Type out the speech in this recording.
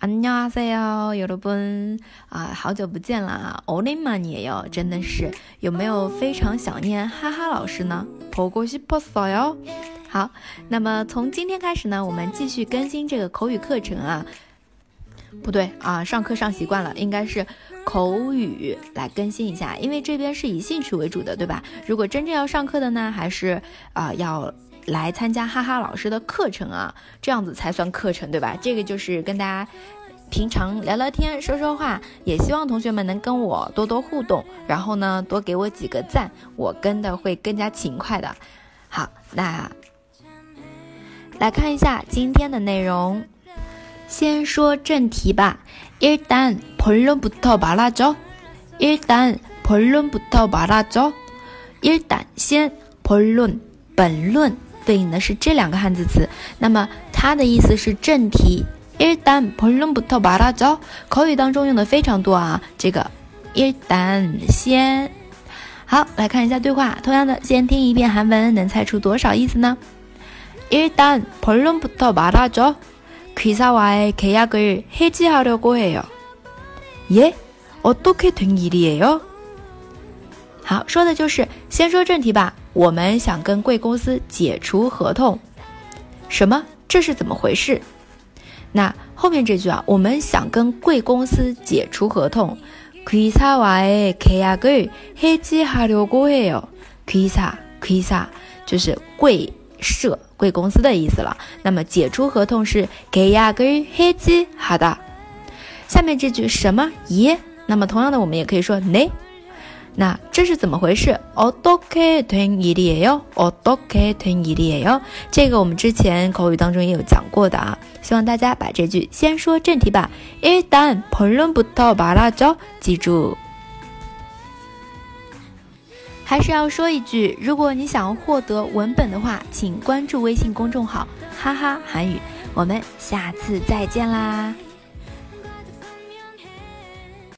안녕하세요여러분啊，好久不见啦！오랜만이에 요， 真的是有没有非常想念哈哈老师呢？보고싶었어 요。 好，那么从今天开始呢，我们继续更新这个口语课程啊。不对啊，上课上习惯了，应该是口语来更新一下，因为这边是以兴趣为主的，对吧？如果真正要上课的呢，还是啊要。 来参加哈哈老师的课程啊，这样子才算课程，对吧？这个就是跟大家平常聊聊天、说说话，也希望同学们能跟我多多互动，然后呢，多给我几个赞，我跟的会更加勤快的。好，那来看一下今天的内容，先说正题吧。일단본론부터말하죠일단본론부터말하죠일단先본론本论。 对应的是这两个汉字词，那么它的意思是正题。일단본론부터말하 죠。 口语当中用的非常多啊，这个일단先。好，来看一下对话。同样的，先听一遍韩文，能猜出多少意思呢？일단본론부터말하 죠。 기사와의계약을해지하려고해 요。 예어떻게된일이에 요？ 好，说的就是先说正题吧。 我们想跟贵公司解除合同，什么？这是怎么回事？那后面这句啊，我们想跟贵公司解除合同。贵사와의계약을해지하려고해 요。 贵사贵사就是贵社贵公司的意思了。那么解除合同是계약을해지하 다。 下面这句什么？耶？那么同样的，我们也可以说네 那这是怎么回事？어떻게된일이에 요？ 어떻게된일이에 요？ 这个我们之前口语当中也有讲过的啊，希望大家把这句先说正题吧。일단본론부터말하 죠， 记住。还是要说一句，如果你想要获得文本的话，请关注微信公众号“哈哈韩语”。我们下次再见啦！